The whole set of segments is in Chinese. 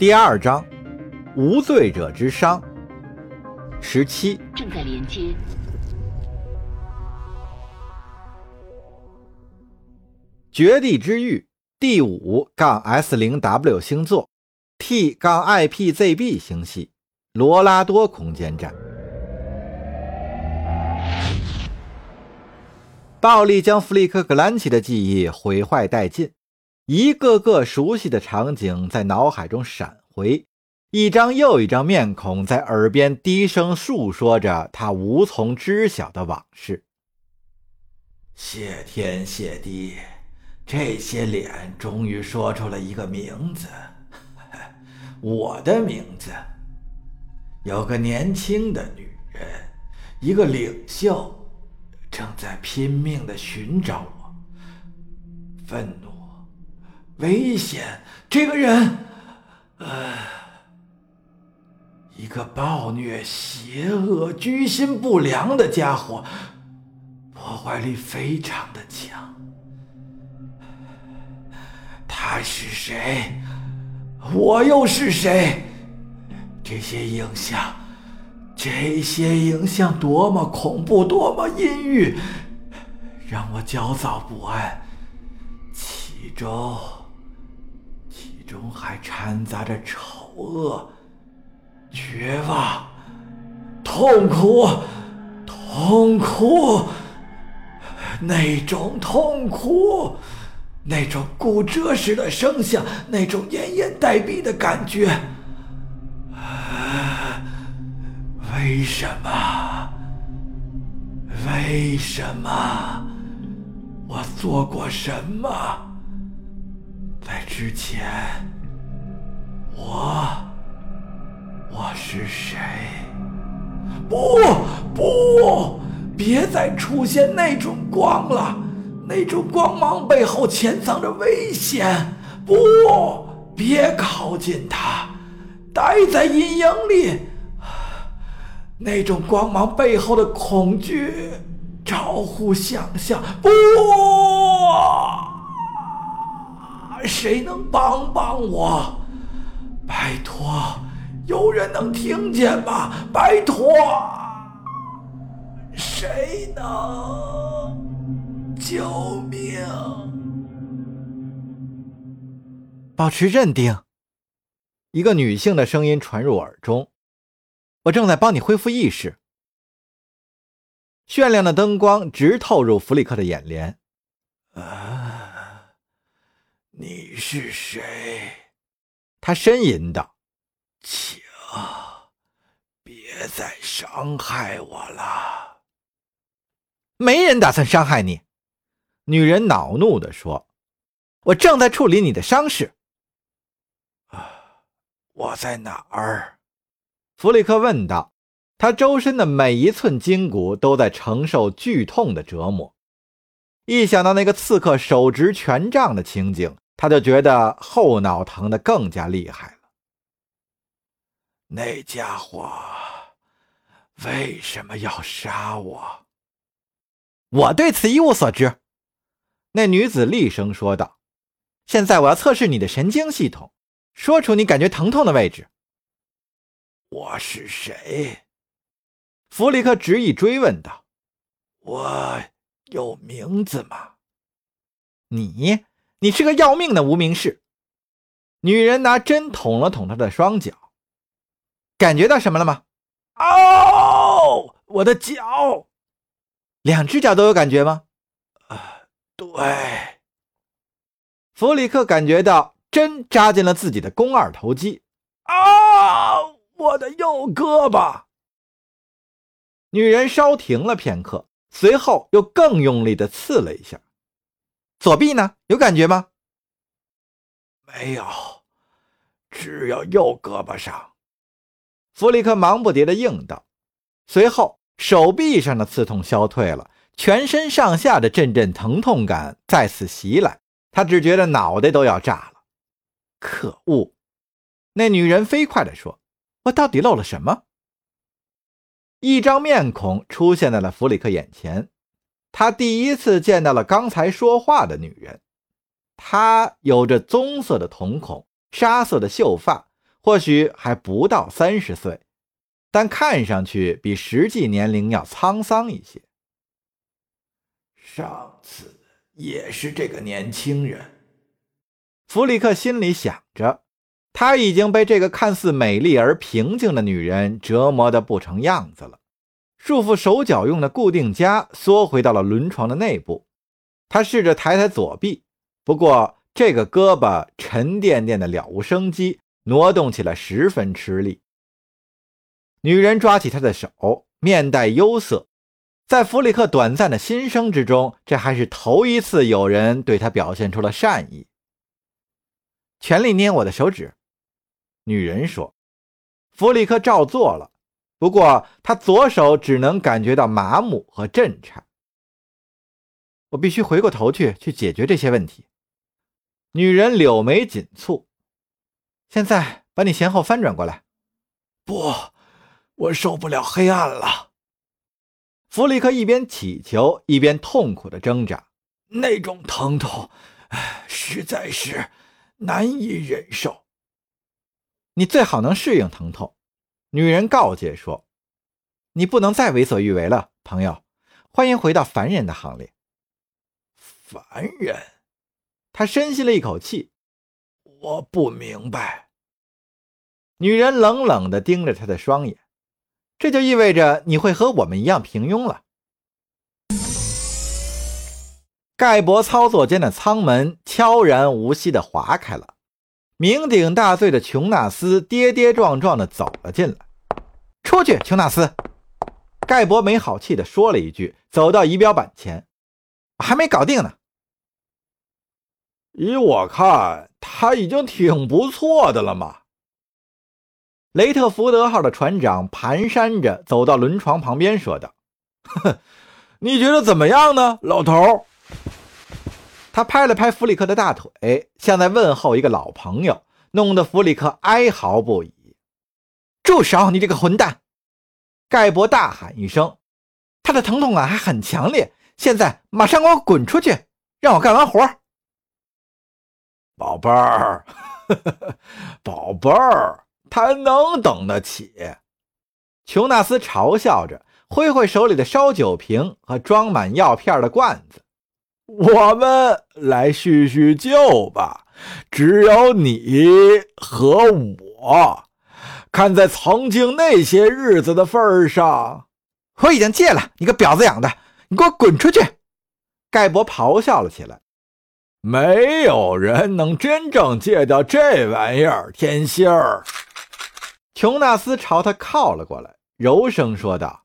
第二章，无罪者之伤。十七，正在连接。绝地之域第五杠 S 零 W 星座 T 杠 IPZB 星系罗拉多空间站。暴力将弗里克·格兰奇的记忆毁坏殆尽，一个个熟悉的场景在脑海中闪回，一张又一张面孔在耳边低声述说着他无从知晓的往事。谢天谢地，这些脸终于说出了一个名字，我的名字。有个年轻的女人，一个领袖。正在拼命的寻找我，愤怒、危险，这个人，呃，一个暴虐、邪恶、居心不良的家伙，破坏力非常的强。他是谁？我又是谁？这些影像。这些影像多么恐怖，多么阴郁，让我焦躁不安。其中，中还掺杂着丑恶、绝望、痛苦、痛苦，那种痛苦，那种骨折时的声响，那种奄奄待毙的感觉。为什么？为什么？我做过什么？之前，我我是谁？不不，别再出现那种光了，那种光芒背后潜藏着危险。不，别靠近它，待在阴影里。那种光芒背后的恐惧，超乎想象。不，谁能帮帮我？拜托，有人能听见吗？拜托，谁能？救命！保持镇定。一个女性的声音传入耳中。我正在帮你恢复意识。炫亮的灯光直透入弗里克的眼帘。是谁？他呻吟道：“请别再伤害我了。”没人打算伤害你。”女人恼怒地说：“我正在处理你的伤势。”啊，我在哪儿？弗里克问道：“他周身的每一寸筋骨都在承受剧痛的折磨。一想到那个刺客手执权杖的情景，他就觉得后脑疼的更加厉害了。那家伙为什么要杀我？我对此一无所知。”那女子厉声说道：“现在我要测试你的神经系统，说出你感觉疼痛的位置。”我是谁？弗里克执意追问道：“我有名字吗？”“你，你是个要命的无名氏。”女人拿针捅了捅他的双脚，感觉到什么了吗？“哦，我的脚，两只脚都有感觉吗？”“啊，对。”弗里克感觉到针扎进了自己的肱二头肌。“啊！”我的右胳膊。女人稍停了片刻，随后又更用力的刺了一下。左臂呢？有感觉吗？没有，只有右胳膊上。弗里克忙不迭的应道。随后，手臂上的刺痛消退了，全身上下的阵阵疼痛感再次袭来，他只觉得脑袋都要炸了。可恶！那女人飞快地说。我到底漏了什么？一张面孔出现在了弗里克眼前，他第一次见到了刚才说话的女人。她有着棕色的瞳孔、沙色的秀发，或许还不到三十岁，但看上去比实际年龄要沧桑一些。上次也是这个年轻人，弗里克心里想着，他已经被这个看似美丽而平静的女人折磨得不成样子了。束缚手脚用的固定夹缩回到了轮床的内部，他试着抬抬左臂，不过这个胳膊沉甸甸的，了无生机，挪动起来十分吃力。女人抓起他的手，面带忧色。在弗里克短暂的心声之中，这还是头一次有人对他表现出了善意。全力捏我的手指，女人说。弗里克照做了。不过，他左手只能感觉到麻木和震颤。我必须回过头去去解决这些问题。女人柳眉紧蹙。现在把你前后翻转过来。不，我受不了黑暗了。弗里克一边乞求，一边痛苦的挣扎。那种疼痛，实在是难以忍受。你最好能适应疼痛。女人告诫说：“你不能再为所欲为了，朋友。欢迎回到凡人的行列。”凡人，他深吸了一口气。我不明白。女人冷冷地盯着他的双眼。这就意味着你会和我们一样平庸了。盖博操作间的舱门悄然无息地划开了。酩酊大醉的琼纳斯跌跌撞撞地走了进来。“出去，琼纳斯！”盖博没好气地说了一句，走到仪表板前，“还没搞定呢。”“依我看，他已经挺不错的了嘛。”雷特福德号的船长蹒跚着走到轮床旁边，说道：“呵，你觉得怎么样呢，老头？”他拍了拍弗里克的大腿，像在问候一个老朋友，弄得弗里克哀嚎不已。“住手！你这个混蛋！”盖博大喊一声，他的疼痛感还很强烈。现在马上给我滚出去，让我干完活。宝贝儿，宝贝儿，他能等得起。琼纳斯嘲笑着，挥挥手里的烧酒瓶和装满药片的罐子。我们来叙叙旧吧，只有你和我。看在曾经那些日子的份上，我已经戒了。你个婊子养的，你给我滚出去！盖博咆哮了起来。没有人能真正戒掉这玩意儿，天心儿。琼纳斯朝他靠了过来，柔声说道：“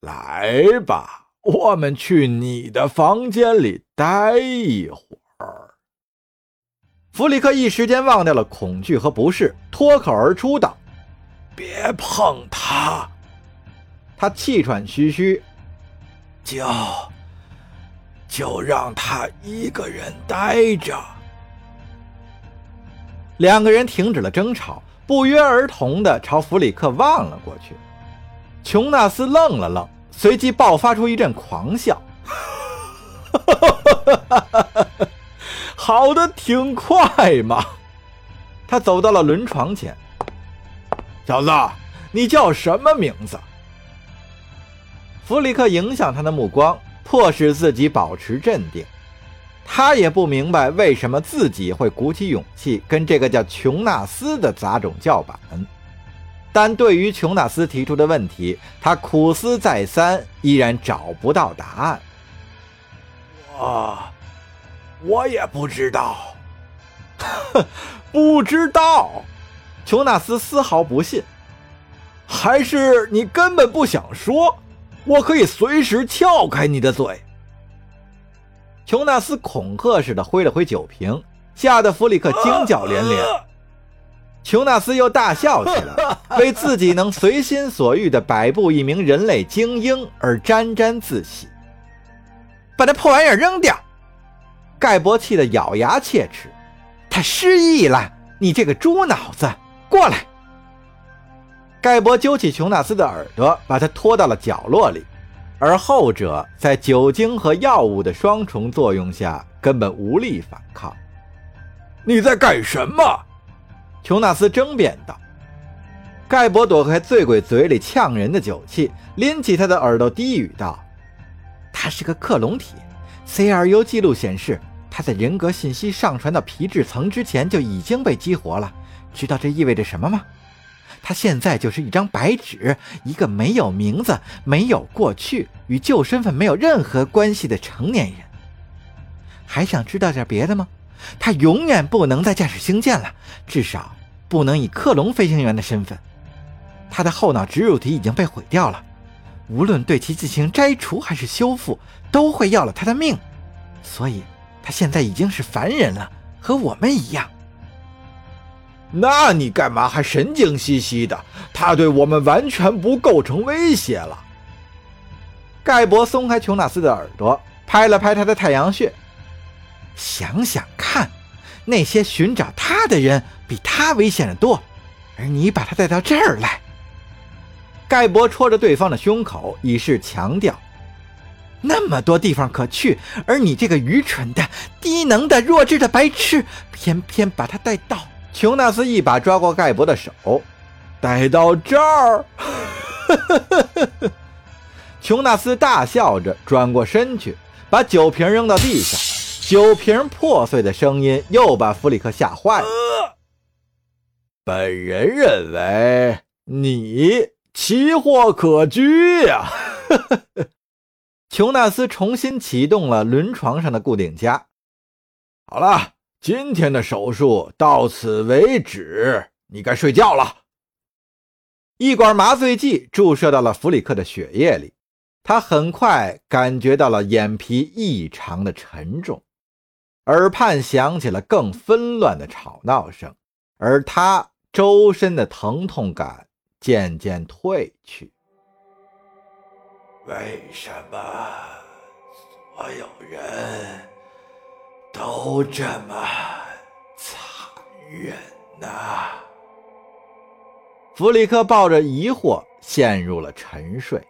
来吧。”我们去你的房间里待一会儿。弗里克一时间忘掉了恐惧和不适，脱口而出道：“别碰他！”他气喘吁吁，就就让他一个人待着。两个人停止了争吵，不约而同地朝弗里克望了过去。琼纳斯愣了愣。随即爆发出一阵狂笑，好的挺快嘛！他走到了轮床前，小子，你叫什么名字？弗里克影响他的目光，迫使自己保持镇定。他也不明白为什么自己会鼓起勇气跟这个叫琼纳斯的杂种叫板。但对于琼纳斯提出的问题，他苦思再三，依然找不到答案。我，我也不知道。不知道？琼纳斯丝毫不信。还是你根本不想说？我可以随时撬开你的嘴。琼纳斯恐吓似的挥了挥酒瓶，吓得弗里克惊叫连连。琼纳斯又大笑起来，为自己能随心所欲地摆布一名人类精英而沾沾自喜。把那破玩意儿扔掉！盖博气得咬牙切齿。他失忆了！你这个猪脑子，过来！盖博揪起琼纳斯的耳朵，把他拖到了角落里，而后者在酒精和药物的双重作用下，根本无力反抗。你在干什么？琼纳斯争辩道。盖博躲开醉鬼嘴里呛人的酒气，拎起他的耳朵低语道：“他是个克隆体，CRU 记录显示，他在人格信息上传到皮质层之前就已经被激活了。知道这意味着什么吗？他现在就是一张白纸，一个没有名字、没有过去、与旧身份没有任何关系的成年人。还想知道点别的吗？他永远不能再驾驶星舰了，至少不能以克隆飞行员的身份。”他的后脑植入体已经被毁掉了，无论对其进行摘除还是修复，都会要了他的命，所以他现在已经是凡人了，和我们一样。那你干嘛还神经兮兮的？他对我们完全不构成威胁了。盖博松开琼纳斯的耳朵，拍了拍他的太阳穴。想想，那些寻找他的人比他危险的多，而你把他带到这儿来。盖博戳着对方的胸口，以示强调：“那么多地方可去，而你这个愚蠢的、低能的、弱智的白痴，偏偏把他带到……”琼纳斯一把抓过盖博的手，带到这儿。琼纳斯大笑着转过身去，把酒瓶扔到地上，酒瓶破碎的声音又把弗里克吓坏了。本人认为你。奇货可居呀！琼纳斯重新启动了轮床上的固定夹。好了，今天的手术到此为止，你该睡觉了。一管麻醉剂注射到了弗里克的血液里，他很快感觉到了眼皮异常的沉重，耳畔响起了更纷乱的吵闹声，而他周身的疼痛感。渐渐褪去。为什么所有人都这么残忍呢？弗里克抱着疑惑陷入了沉睡。